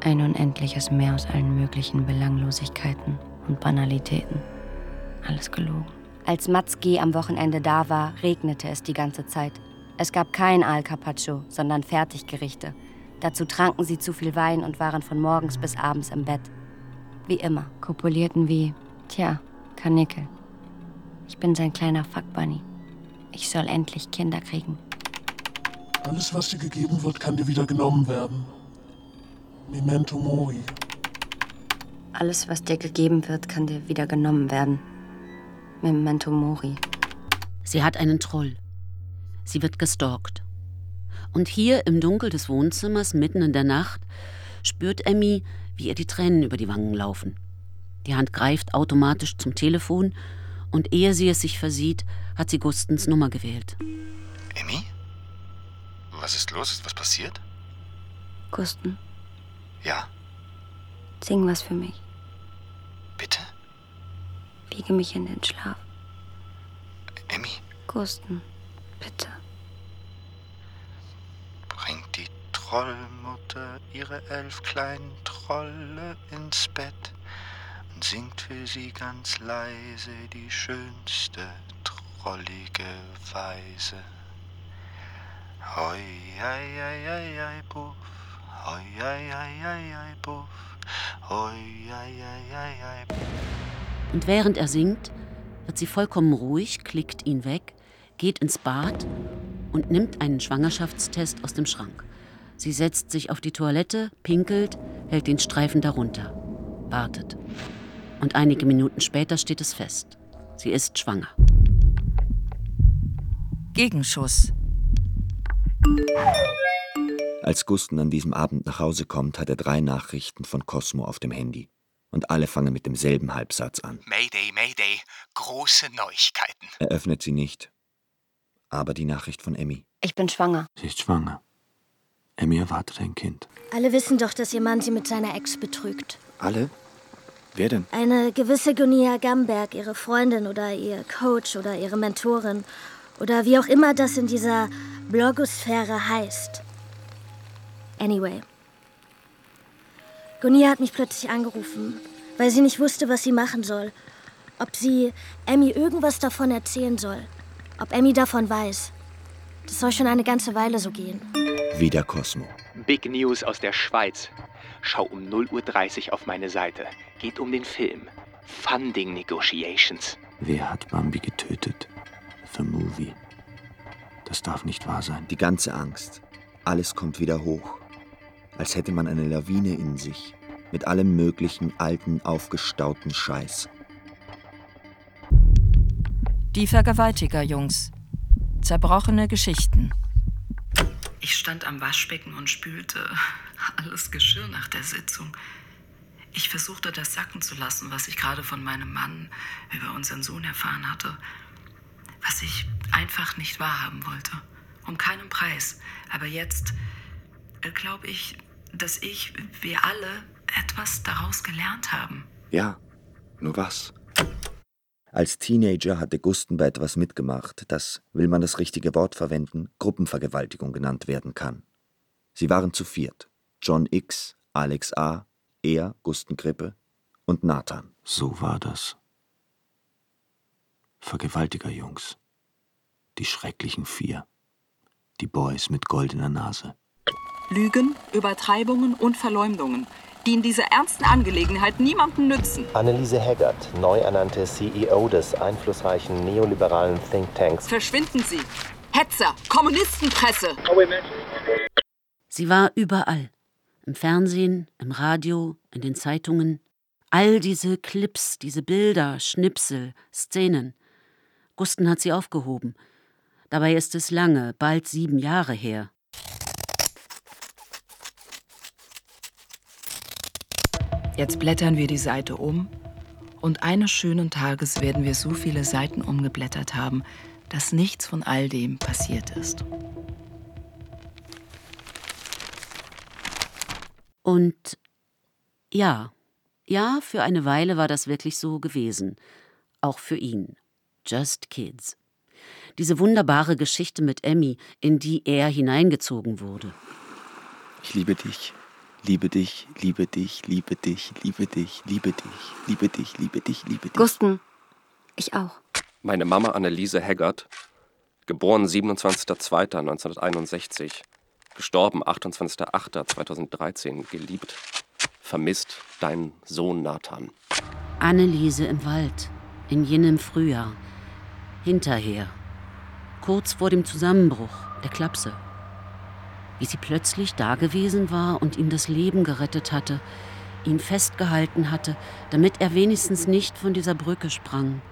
Ein unendliches Meer aus allen möglichen Belanglosigkeiten und Banalitäten. Alles gelogen. Als Mats G. am Wochenende da war, regnete es die ganze Zeit. Es gab kein Aal Carpaccio, sondern Fertiggerichte. Dazu tranken sie zu viel Wein und waren von morgens bis abends im Bett. Wie immer. Kopulierten wie, tja, Karnickel. Ich bin sein kleiner Fuckbunny. Ich soll endlich Kinder kriegen. Alles, was dir gegeben wird, kann dir wieder genommen werden. Memento Mori. Alles, was dir gegeben wird, kann dir wieder genommen werden. Memento Mori. Sie hat einen Troll. Sie wird gestalkt. Und hier im Dunkel des Wohnzimmers, mitten in der Nacht, spürt Emmy, wie ihr die Tränen über die Wangen laufen. Die Hand greift automatisch zum Telefon und ehe sie es sich versieht, hat sie Gustens Nummer gewählt. Emmy? Was ist los? Ist was passiert? Gusten, Ja. sing was für mich. Bitte? Wiege mich in den Schlaf. Emmy, Gusten, bitte. Bringt die Trollmutter ihre elf kleinen Trolle ins Bett und singt für sie ganz leise die schönste trollige Weise. Hoi, ei, ei, ei, ei, buff, hoi, ei, ei, ei, ei, buff, hoi, ei, ei, ei, ei. Und während er singt, wird sie vollkommen ruhig, klickt ihn weg, geht ins Bad und nimmt einen Schwangerschaftstest aus dem Schrank. Sie setzt sich auf die Toilette, pinkelt, hält den Streifen darunter, wartet. Und einige Minuten später steht es fest. Sie ist schwanger. Gegenschuss. Als Gusten an diesem Abend nach Hause kommt, hat er drei Nachrichten von Cosmo auf dem Handy. Und alle fangen mit demselben Halbsatz an. Mayday, Mayday, große Neuigkeiten. Er öffnet sie nicht. Aber die Nachricht von Emmy. Ich bin schwanger. Sie ist schwanger. Emmy erwartet ein Kind. Alle wissen doch, dass ihr Mann sie mit seiner Ex betrügt. Alle? Wer denn? Eine gewisse Gunia Gamberg, ihre Freundin oder ihr Coach oder ihre Mentorin oder wie auch immer das in dieser Blogosphäre heißt. Anyway. Gunia hat mich plötzlich angerufen, weil sie nicht wusste, was sie machen soll. Ob sie Emmy irgendwas davon erzählen soll. Ob Emmy davon weiß. Das soll schon eine ganze Weile so gehen. Wieder Cosmo. Big News aus der Schweiz. Schau um 0.30 Uhr auf meine Seite. Geht um den Film. Funding Negotiations. Wer hat Bambi getötet? The Movie. Das darf nicht wahr sein. Die ganze Angst. Alles kommt wieder hoch. Als hätte man eine Lawine in sich. Mit allem möglichen alten, aufgestauten Scheiß. Die Vergewaltiger-Jungs. Zerbrochene Geschichten. Ich stand am Waschbecken und spülte *laughs* alles Geschirr nach der Sitzung. Ich versuchte das sacken zu lassen, was ich gerade von meinem Mann über unseren Sohn erfahren hatte. Was ich einfach nicht wahrhaben wollte. Um keinen Preis. Aber jetzt äh, glaube ich, dass ich, wir alle, etwas daraus gelernt haben. Ja, nur was? Als Teenager hatte Gusten bei etwas mitgemacht, das, will man das richtige Wort verwenden, Gruppenvergewaltigung genannt werden kann. Sie waren zu viert. John X, Alex A., er, Gusten Krippe und Nathan. So war das. Vergewaltigerjungs. Die schrecklichen vier. Die Boys mit goldener Nase. Lügen, Übertreibungen und Verleumdungen, die in dieser ernsten Angelegenheit niemandem nützen. Anneliese Haggard, neu ernannte CEO des einflussreichen neoliberalen Thinktanks. Verschwinden Sie! Hetzer, Kommunistenpresse! Sie war überall. Im Fernsehen, im Radio, in den Zeitungen. All diese Clips, diese Bilder, Schnipsel, Szenen. Gusten hat sie aufgehoben. Dabei ist es lange, bald sieben Jahre her. Jetzt blättern wir die Seite um und eines schönen Tages werden wir so viele Seiten umgeblättert haben, dass nichts von all dem passiert ist. Und ja, ja, für eine Weile war das wirklich so gewesen. Auch für ihn. Just Kids. Diese wunderbare Geschichte mit Emmy, in die er hineingezogen wurde. Ich liebe dich, liebe dich, liebe dich, liebe dich, liebe dich, liebe dich, liebe dich, liebe dich, liebe dich. Gusten, ich auch. Meine Mama Anneliese Haggard, geboren 27.02.1961, gestorben 28.08.2013, geliebt, vermisst dein Sohn Nathan. Anneliese im Wald, in jenem Frühjahr, hinterher, kurz vor dem Zusammenbruch der Klapse. Wie sie plötzlich dagewesen war und ihm das Leben gerettet hatte, ihn festgehalten hatte, damit er wenigstens nicht von dieser Brücke sprang.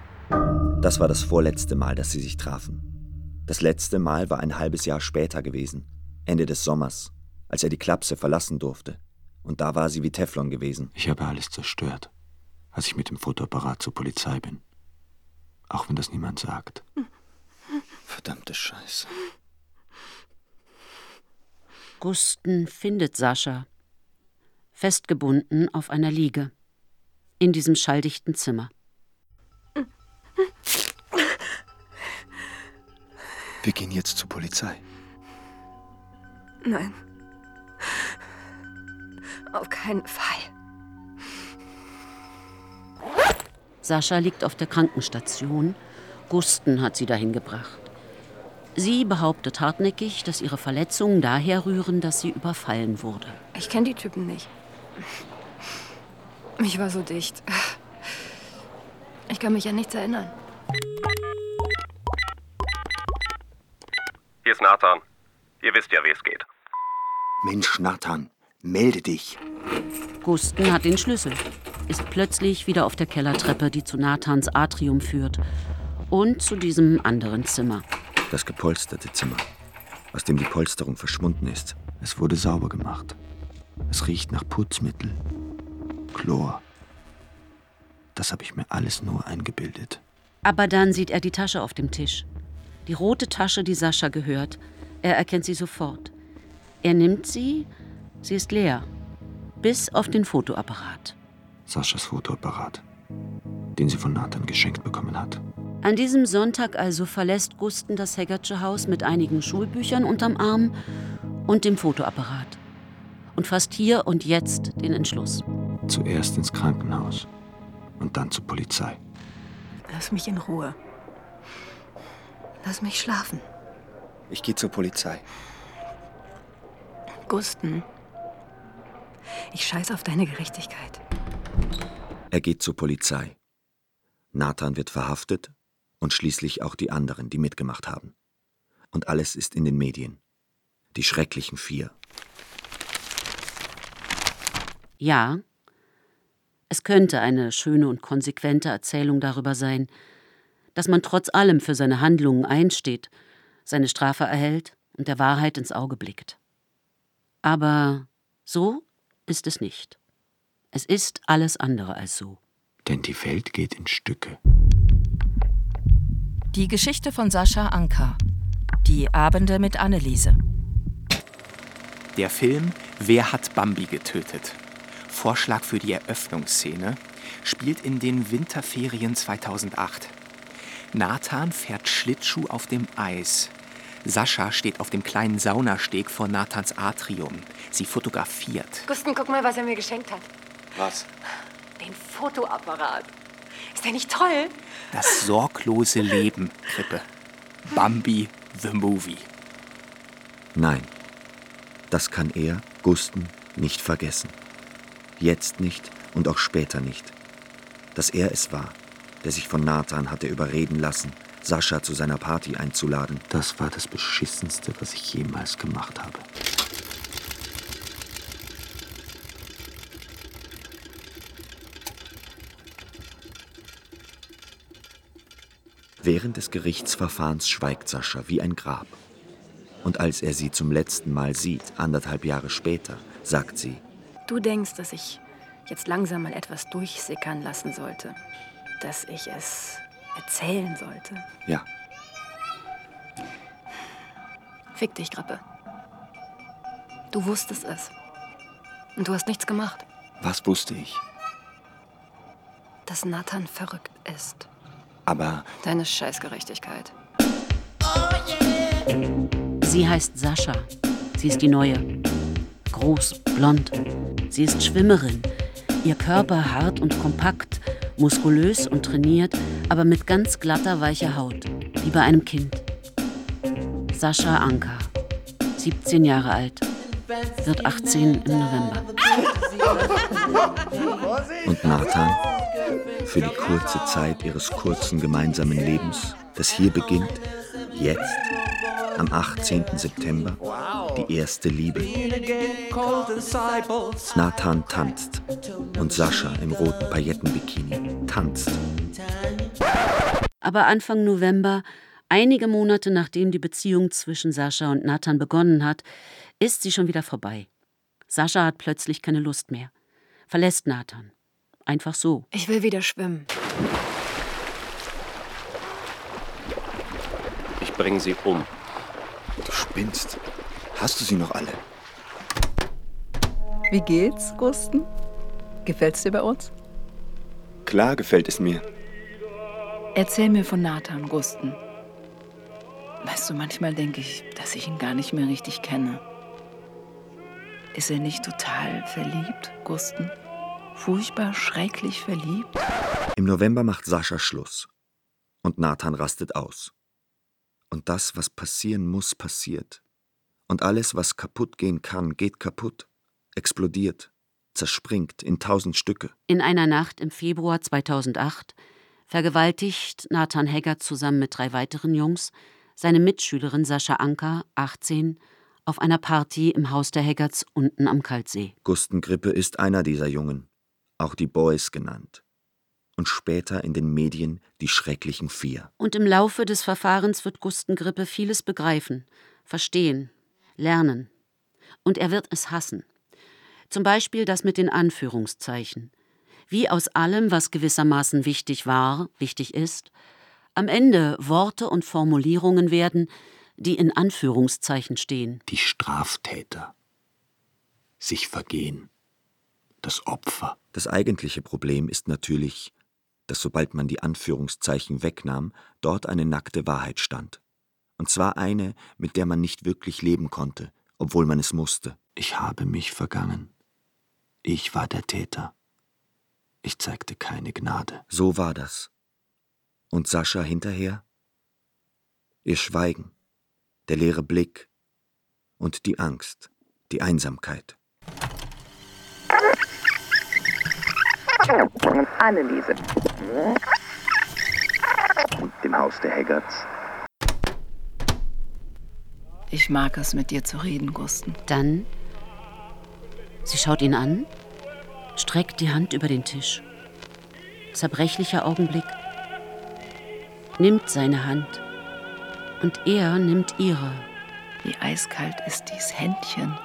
Das war das vorletzte Mal, dass sie sich trafen. Das letzte Mal war ein halbes Jahr später gewesen, Ende des Sommers, als er die Klapse verlassen durfte. Und da war sie wie Teflon gewesen. Ich habe alles zerstört, als ich mit dem Fotoapparat zur Polizei bin. Auch wenn das niemand sagt. Verdammte Scheiße. Gusten findet Sascha, festgebunden auf einer Liege, in diesem schalldichten Zimmer. Wir gehen jetzt zur Polizei. Nein. Auf keinen Fall. Sascha liegt auf der Krankenstation. Gusten hat sie dahin gebracht. Sie behauptet hartnäckig, dass ihre Verletzungen daher rühren, dass sie überfallen wurde. Ich kenne die Typen nicht. Ich war so dicht. Ich kann mich an nichts erinnern. Hier ist Nathan. Ihr wisst ja, wie es geht. Mensch, Nathan, melde dich. Gusten hat den Schlüssel, ist plötzlich wieder auf der Kellertreppe, die zu Nathans Atrium führt. Und zu diesem anderen Zimmer. Das gepolsterte Zimmer, aus dem die Polsterung verschwunden ist. Es wurde sauber gemacht. Es riecht nach Putzmittel, Chlor. Das habe ich mir alles nur eingebildet. Aber dann sieht er die Tasche auf dem Tisch. Die rote Tasche, die Sascha gehört. Er erkennt sie sofort. Er nimmt sie, sie ist leer. Bis auf den Fotoapparat. Saschas Fotoapparat, den sie von Nathan geschenkt bekommen hat. An diesem Sonntag also verlässt Gusten das Heggertsche Haus mit einigen Schulbüchern unterm Arm und dem Fotoapparat. Und fasst hier und jetzt den Entschluss. Zuerst ins Krankenhaus und dann zur Polizei. Lass mich in Ruhe. Lass mich schlafen. Ich gehe zur Polizei. Gusten. Ich scheiß auf deine Gerechtigkeit. Er geht zur Polizei. Nathan wird verhaftet und schließlich auch die anderen, die mitgemacht haben. Und alles ist in den Medien. Die schrecklichen vier. Ja, es könnte eine schöne und konsequente Erzählung darüber sein, dass man trotz allem für seine Handlungen einsteht, seine Strafe erhält und der Wahrheit ins Auge blickt. Aber so ist es nicht. Es ist alles andere als so. Denn die Welt geht in Stücke. Die Geschichte von Sascha Anka. Die Abende mit Anneliese. Der Film Wer hat Bambi getötet? Vorschlag für die Eröffnungsszene spielt in den Winterferien 2008. Nathan fährt Schlittschuh auf dem Eis. Sascha steht auf dem kleinen Saunasteg vor Nathans Atrium. Sie fotografiert. Gusten, guck mal, was er mir geschenkt hat. Was? Den Fotoapparat. Ist der nicht toll? Das sorglose Leben, Krippe. Bambi the Movie. Nein, das kann er, Gusten, nicht vergessen. Jetzt nicht und auch später nicht. Dass er es war, der sich von Nathan hatte überreden lassen, Sascha zu seiner Party einzuladen, das war das Beschissenste, was ich jemals gemacht habe. Während des Gerichtsverfahrens schweigt Sascha wie ein Grab. Und als er sie zum letzten Mal sieht, anderthalb Jahre später, sagt sie, Du denkst, dass ich jetzt langsam mal etwas durchsickern lassen sollte. Dass ich es erzählen sollte. ja, Fick dich, Grippe. Du wusstest es. Und du hast nichts gemacht. was wusste ich? Dass Nathan verrückt ist. Aber Deine Scheißgerechtigkeit. Sie heißt Sascha. Sie ist die neue. Groß, blond. Sie ist Schwimmerin. Ihr Körper hart und kompakt, muskulös und trainiert, aber mit ganz glatter, weicher Haut. Wie bei einem Kind. Sascha Anka. 17 Jahre alt. Wird 18 im November. Und Nathan? Für die kurze Zeit ihres kurzen gemeinsamen Lebens, das hier beginnt, jetzt, am 18. September, die erste Liebe. Nathan tanzt und Sascha im roten Paillettenbikini tanzt. Aber Anfang November, einige Monate nachdem die Beziehung zwischen Sascha und Nathan begonnen hat, ist sie schon wieder vorbei. Sascha hat plötzlich keine Lust mehr. Verlässt Nathan. Einfach so. Ich will wieder schwimmen. Ich bringe sie um. Du spinnst. Hast du sie noch alle? Wie geht's, Gusten? Gefällt's dir bei uns? Klar gefällt es mir. Erzähl mir von Nathan, Gusten. Weißt du, manchmal denke ich, dass ich ihn gar nicht mehr richtig kenne. Ist er nicht total verliebt, Gusten? Furchtbar schrecklich verliebt? Im November macht Sascha Schluss. Und Nathan rastet aus. Und das, was passieren muss, passiert. Und alles, was kaputt gehen kann, geht kaputt, explodiert, zerspringt in tausend Stücke. In einer Nacht im Februar 2008 vergewaltigt Nathan Haggard zusammen mit drei weiteren Jungs seine Mitschülerin Sascha Anker, 18, auf einer Party im Haus der Haggards unten am Kaltsee. Gustengrippe ist einer dieser Jungen, auch die Boys genannt. Und später in den Medien die schrecklichen Vier. Und im Laufe des Verfahrens wird Gustengrippe vieles begreifen, verstehen, lernen. Und er wird es hassen. Zum Beispiel das mit den Anführungszeichen. Wie aus allem, was gewissermaßen wichtig war, wichtig ist, am Ende Worte und Formulierungen werden, die in Anführungszeichen stehen. Die Straftäter. Sich vergehen. Das Opfer. Das eigentliche Problem ist natürlich, dass sobald man die Anführungszeichen wegnahm, dort eine nackte Wahrheit stand. Und zwar eine, mit der man nicht wirklich leben konnte, obwohl man es musste. Ich habe mich vergangen. Ich war der Täter. Ich zeigte keine Gnade. So war das. Und Sascha hinterher? Ihr Schweigen, der leere Blick und die Angst, die Einsamkeit. Anneliese. Dem Haus der Haggards. Ich mag es, mit dir zu reden, Gusten. Dann. Sie schaut ihn an, streckt die Hand über den Tisch. Zerbrechlicher Augenblick. Nimmt seine Hand. Und er nimmt ihre. Wie eiskalt ist dies Händchen.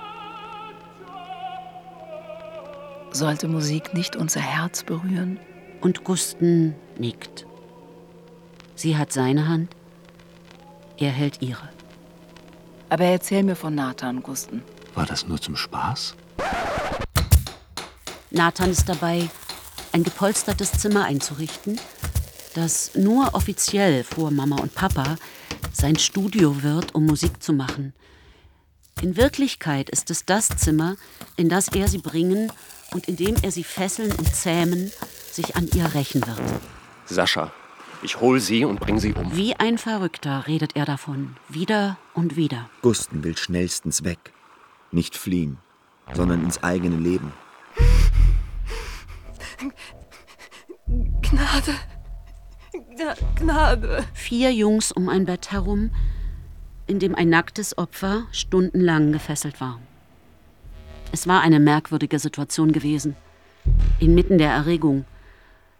Sollte Musik nicht unser Herz berühren? Und Gusten nickt. Sie hat seine Hand, er hält ihre. Aber erzähl mir von Nathan, Gusten. War das nur zum Spaß? Nathan ist dabei, ein gepolstertes Zimmer einzurichten, das nur offiziell vor Mama und Papa sein Studio wird, um Musik zu machen. In Wirklichkeit ist es das Zimmer, in das er sie bringen und in dem er sie fesseln und zähmen, sich an ihr rächen wird. Sascha, ich hol sie und bring sie um. Wie ein Verrückter redet er davon, wieder und wieder. Gusten will schnellstens weg. Nicht fliehen, sondern ins eigene Leben. Gnade. Gnade. Vier Jungs um ein Bett herum, in dem ein nacktes Opfer stundenlang gefesselt war. Es war eine merkwürdige Situation gewesen. Inmitten der Erregung,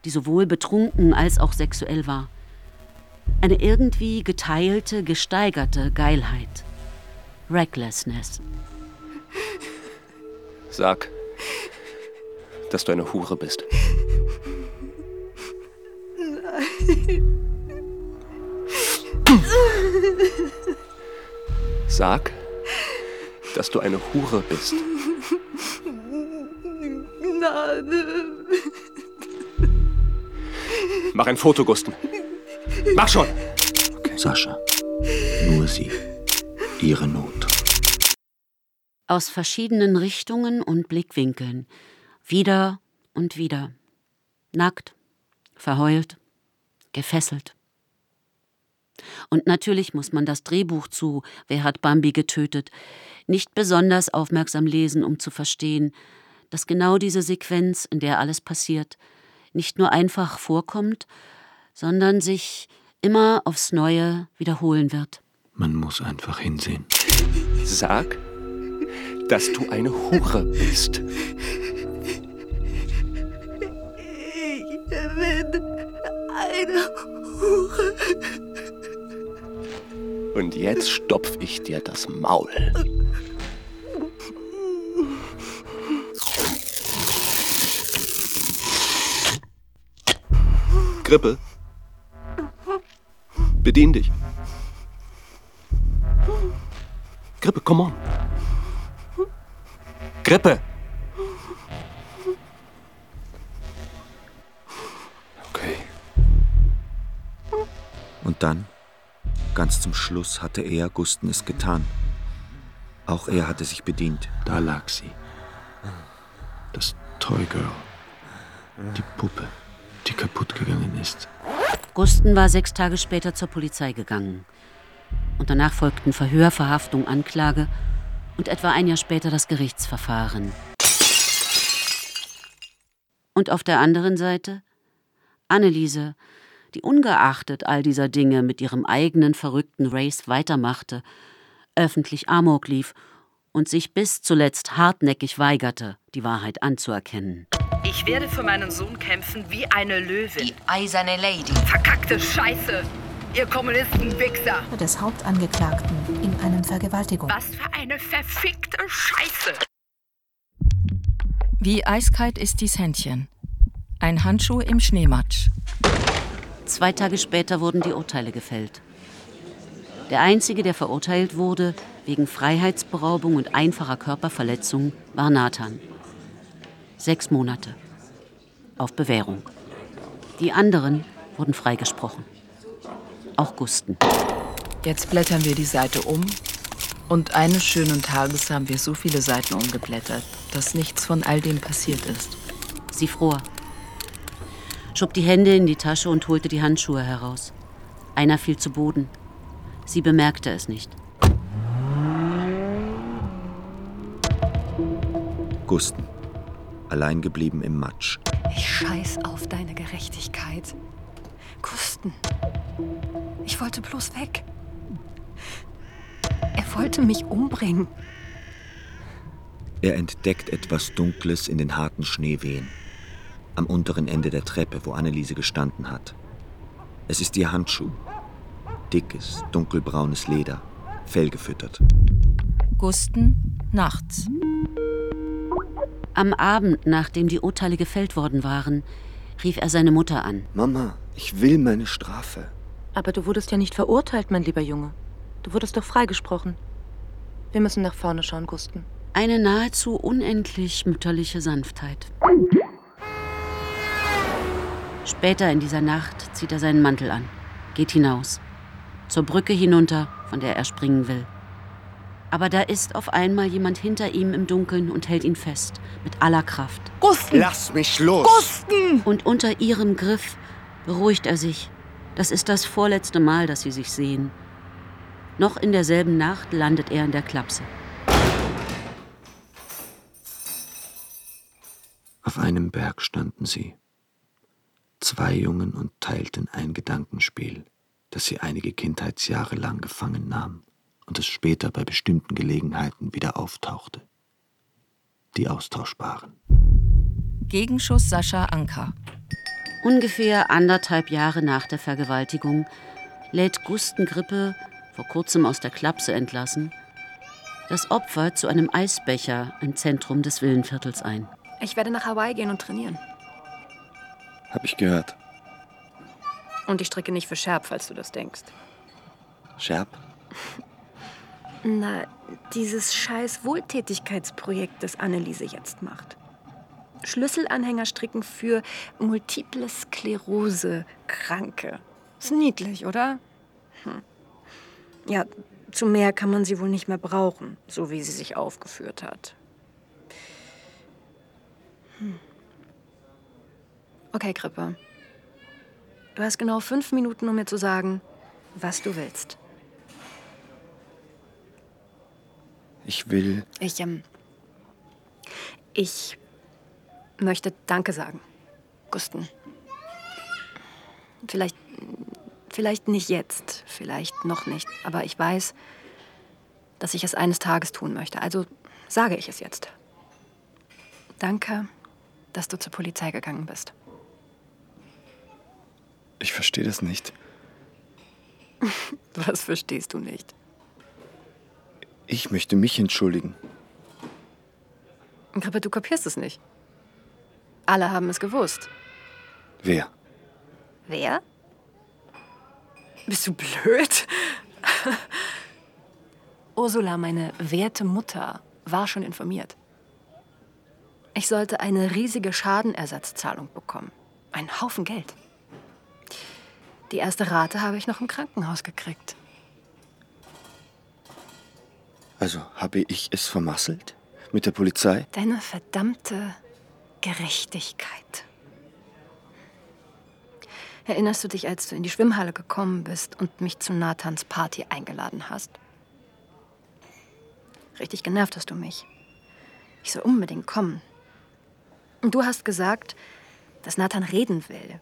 die sowohl betrunken als auch sexuell war. Eine irgendwie geteilte, gesteigerte Geilheit. Recklessness. Sag, dass du eine Hure bist. Nein. Sag, dass du eine Hure bist. Gnade. Mach ein Foto, Gusten. Mach schon! Okay. Sascha, nur sie. Ihre Not. Aus verschiedenen Richtungen und Blickwinkeln. Wieder und wieder. Nackt, verheult, gefesselt. Und natürlich muss man das Drehbuch zu Wer hat Bambi getötet nicht besonders aufmerksam lesen, um zu verstehen, dass genau diese Sequenz, in der alles passiert, nicht nur einfach vorkommt, sondern sich immer aufs Neue wiederholen wird. Man muss einfach hinsehen. Sag, dass du eine Hure bist. Ich bin eine Hure. Und jetzt stopf ich dir das Maul. Grippe. Bedien dich. Grippe, come on. Grippe. Okay. Und dann, ganz zum Schluss, hatte er, Gusten, es getan. Auch er hatte sich bedient. Da lag sie. Das Toy Girl. Die Puppe, die kaputt gegangen ist. Gusten war sechs Tage später zur Polizei gegangen. Und danach folgten Verhör, Verhaftung, Anklage und etwa ein Jahr später das Gerichtsverfahren. Und auf der anderen Seite Anneliese, die ungeachtet all dieser Dinge mit ihrem eigenen verrückten Race weitermachte, öffentlich Amok lief und sich bis zuletzt hartnäckig weigerte, die Wahrheit anzuerkennen. Ich werde für meinen Sohn kämpfen wie eine Löwin. Die eiserne Lady. Verkackte Scheiße! Ihr Kommunisten-Wichser! Des Hauptangeklagten in einem Vergewaltigung. Was für eine verfickte Scheiße! Wie eiskalt ist dies Händchen. Ein Handschuh im Schneematsch. Zwei Tage später wurden die Urteile gefällt. Der einzige, der verurteilt wurde, wegen Freiheitsberaubung und einfacher Körperverletzung, war Nathan. Sechs Monate. Auf Bewährung. Die anderen wurden freigesprochen. Auch Gusten. Jetzt blättern wir die Seite um. Und eines schönen Tages haben wir so viele Seiten umgeblättert, dass nichts von all dem passiert ist. Sie fror. Schob die Hände in die Tasche und holte die Handschuhe heraus. Einer fiel zu Boden. Sie bemerkte es nicht. Gusten. Allein geblieben im Matsch. Ich scheiß auf deine Gerechtigkeit. Gusten. Ich wollte bloß weg. Er wollte mich umbringen. Er entdeckt etwas Dunkles in den harten Schneewehen. Am unteren Ende der Treppe, wo Anneliese gestanden hat. Es ist ihr Handschuh. Dickes, dunkelbraunes Leder, fellgefüttert. Gusten, nachts. Am Abend, nachdem die Urteile gefällt worden waren, rief er seine Mutter an. Mama, ich will meine Strafe. Aber du wurdest ja nicht verurteilt, mein lieber Junge. Du wurdest doch freigesprochen. Wir müssen nach vorne schauen, Gusten. Eine nahezu unendlich mütterliche Sanftheit. Später in dieser Nacht zieht er seinen Mantel an, geht hinaus, zur Brücke hinunter, von der er springen will. Aber da ist auf einmal jemand hinter ihm im Dunkeln und hält ihn fest, mit aller Kraft. Gusten! Lass mich los! Gusten! Und unter ihrem Griff beruhigt er sich. Das ist das vorletzte Mal, dass sie sich sehen. Noch in derselben Nacht landet er in der Klapse. Auf einem Berg standen sie. Zwei Jungen und teilten ein Gedankenspiel, das sie einige Kindheitsjahre lang gefangen nahm und es später bei bestimmten Gelegenheiten wieder auftauchte. Die austauschbaren. Gegenschuss Sascha Anker. Ungefähr anderthalb Jahre nach der Vergewaltigung lädt Gusten Grippe, vor kurzem aus der Klapse entlassen, das Opfer zu einem Eisbecher im Zentrum des Villenviertels ein. Ich werde nach Hawaii gehen und trainieren. Hab ich gehört. Und ich stricke nicht für Scherb, falls du das denkst. Scherb? *laughs* Na, dieses scheiß Wohltätigkeitsprojekt, das Anneliese jetzt macht. Schlüsselanhänger stricken für multiple Sklerose-Kranke. Ist niedlich, oder? Hm. Ja, zu mehr kann man sie wohl nicht mehr brauchen, so wie sie sich aufgeführt hat. Hm. Okay, Krippe. Du hast genau fünf Minuten, um mir zu sagen, was du willst. Ich will. Ich, ähm. Ich möchte Danke sagen, Gusten. Vielleicht. Vielleicht nicht jetzt, vielleicht noch nicht, aber ich weiß, dass ich es eines Tages tun möchte. Also sage ich es jetzt. Danke, dass du zur Polizei gegangen bist. Ich verstehe das nicht. *laughs* Was verstehst du nicht? Ich möchte mich entschuldigen. Aber du kapierst es nicht. Alle haben es gewusst. Wer? Wer? Bist du blöd? Ursula, meine werte Mutter, war schon informiert. Ich sollte eine riesige Schadenersatzzahlung bekommen. Ein Haufen Geld. Die erste Rate habe ich noch im Krankenhaus gekriegt. Also habe ich es vermasselt? Mit der Polizei? Deine verdammte Gerechtigkeit. Erinnerst du dich, als du in die Schwimmhalle gekommen bist und mich zu Nathans Party eingeladen hast? Richtig genervt hast du mich. Ich soll unbedingt kommen. Und du hast gesagt, dass Nathan reden will.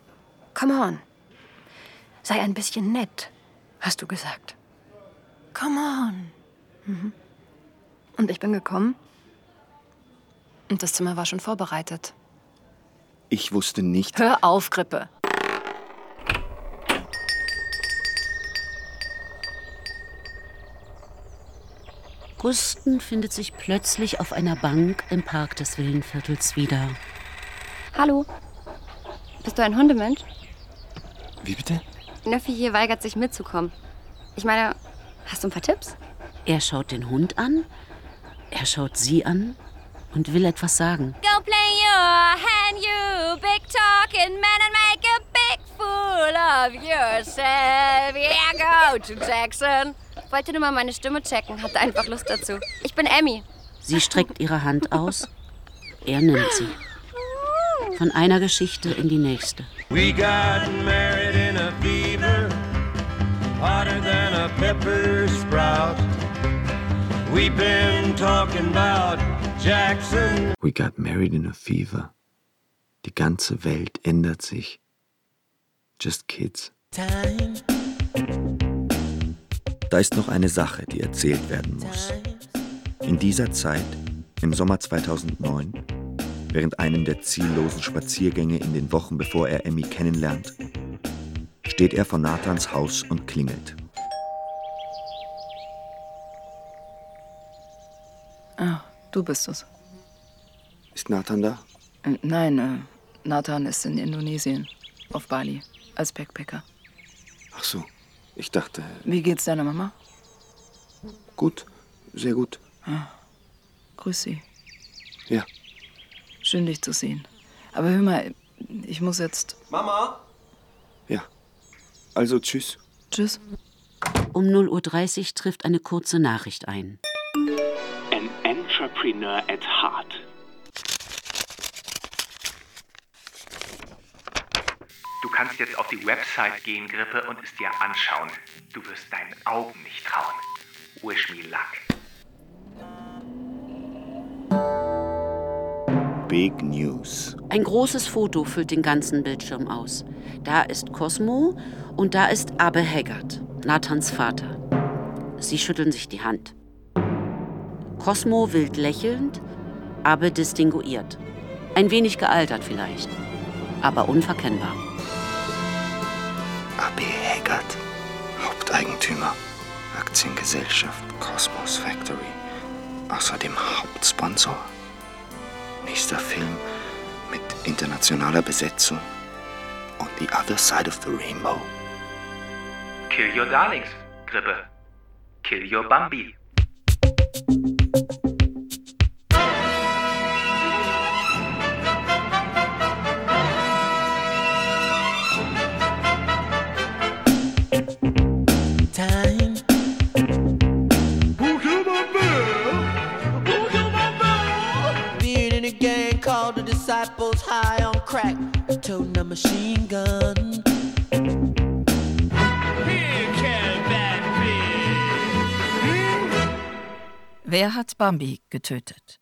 Come on. Sei ein bisschen nett, hast du gesagt. Come on. Mhm. Und ich bin gekommen. Und das Zimmer war schon vorbereitet. Ich wusste nicht. Hör auf, Grippe. Gusten findet sich plötzlich auf einer Bank im Park des Villenviertels wieder. Hallo. Bist du ein Hundemensch? Wie bitte? Nöffi hier weigert sich mitzukommen. Ich meine, hast du ein paar Tipps? Er schaut den Hund an, er schaut sie an und will etwas sagen. Go play your hand, you big talking man, and make a big fool of yourself. Yeah, go to Jackson. Wollte nur mal meine Stimme checken, hatte einfach Lust dazu. Ich bin Emmy. Sie streckt ihre Hand aus, er nimmt sie. Von einer Geschichte in die nächste. We got married in a fever, hotter than a pepper sprout. We've been talking about Jackson. We got married in a fever. Die ganze Welt ändert sich. Just kids. Time. Da ist noch eine Sache, die erzählt werden muss. In dieser Zeit, im Sommer 2009, während einem der ziellosen Spaziergänge in den Wochen bevor er Emmy kennenlernt, steht er vor Nathans Haus und klingelt. Du bist es. Ist Nathan da? Äh, Nein, äh, Nathan ist in Indonesien, auf Bali, als Backpacker. Ach so, ich dachte. Wie geht's deiner Mama? Gut, sehr gut. Ah, grüß sie. Ja. Schön, dich zu sehen. Aber hör mal, ich muss jetzt. Mama? Ja. Also tschüss. Tschüss. Um 0.30 Uhr trifft eine kurze Nachricht ein. Entrepreneur at heart. Du kannst jetzt auf die Website gehen, Grippe, und es dir anschauen. Du wirst deinen Augen nicht trauen. Wish me luck. Big News. Ein großes Foto füllt den ganzen Bildschirm aus. Da ist Cosmo und da ist Abe Haggard, Nathans Vater. Sie schütteln sich die Hand. Cosmo wild lächelnd, Abe distinguiert. Ein wenig gealtert vielleicht, aber unverkennbar. AB Haggard, Haupteigentümer, Aktiengesellschaft Cosmos Factory, außerdem Hauptsponsor. Nächster Film mit internationaler Besetzung. On the other side of the rainbow. Kill your darlings, Grippe. Kill your Bambi. Toting a machine gun. Wer hat Bambi getötet?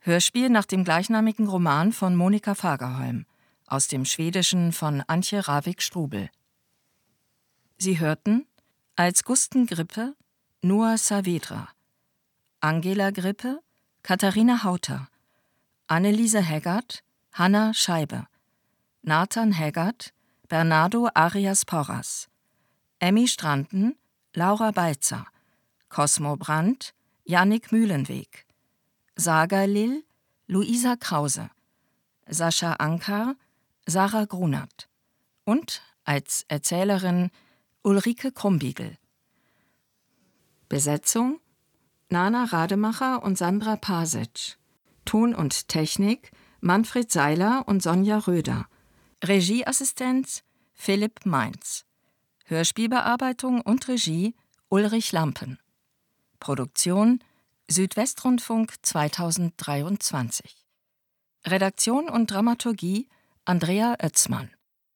Hörspiel nach dem gleichnamigen Roman von Monika Fagerholm aus dem Schwedischen von Antje Ravik-Strubel. Sie hörten als Gusten Grippe Noah Saavedra, Angela Grippe Katharina Hauter, Anneliese Haggard Hanna Scheibe, Nathan Haggard Bernardo Arias Porras, Emmy Stranden Laura Balzer, Cosmo Brandt Jannik Mühlenweg, Saga Lill Luisa Krause, Sascha Ankar Sarah Grunert und als Erzählerin Ulrike Krumbiegel. Besetzung Nana Rademacher und Sandra Pasic. Ton und Technik Manfred Seiler und Sonja Röder. Regieassistenz Philipp Mainz. Hörspielbearbeitung und Regie Ulrich Lampen. Produktion Südwestrundfunk 2023. Redaktion und Dramaturgie Andrea Oetzmann.